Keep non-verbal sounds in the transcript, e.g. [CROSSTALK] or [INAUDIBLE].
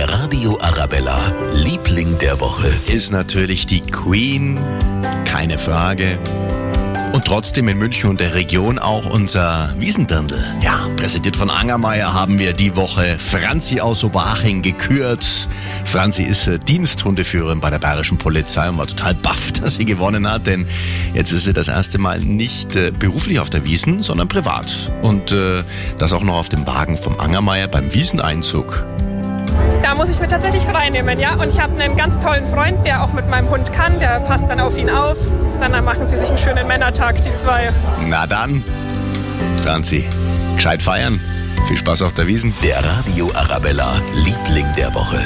Der Radio Arabella, Liebling der Woche. Ist natürlich die Queen, keine Frage. Und trotzdem in München und der Region auch unser Wiesendirndl. Ja, präsentiert von Angermeier haben wir die Woche Franzi aus Oberhaching gekürt. Franzi ist äh, Diensthundeführerin bei der Bayerischen Polizei und war total baff, [LAUGHS] dass sie gewonnen hat, denn jetzt ist sie das erste Mal nicht äh, beruflich auf der Wiesen, sondern privat. Und äh, das auch noch auf dem Wagen vom Angermeier beim Wieseneinzug. Da muss ich mir tatsächlich frei nehmen, ja. Und ich habe einen ganz tollen Freund, der auch mit meinem Hund kann, der passt dann auf ihn auf. Dann, dann machen sie sich einen schönen Männertag, die zwei. Na dann, Franzi, gescheit feiern. Viel Spaß auf der Wiesen. Der Radio Arabella, Liebling der Woche.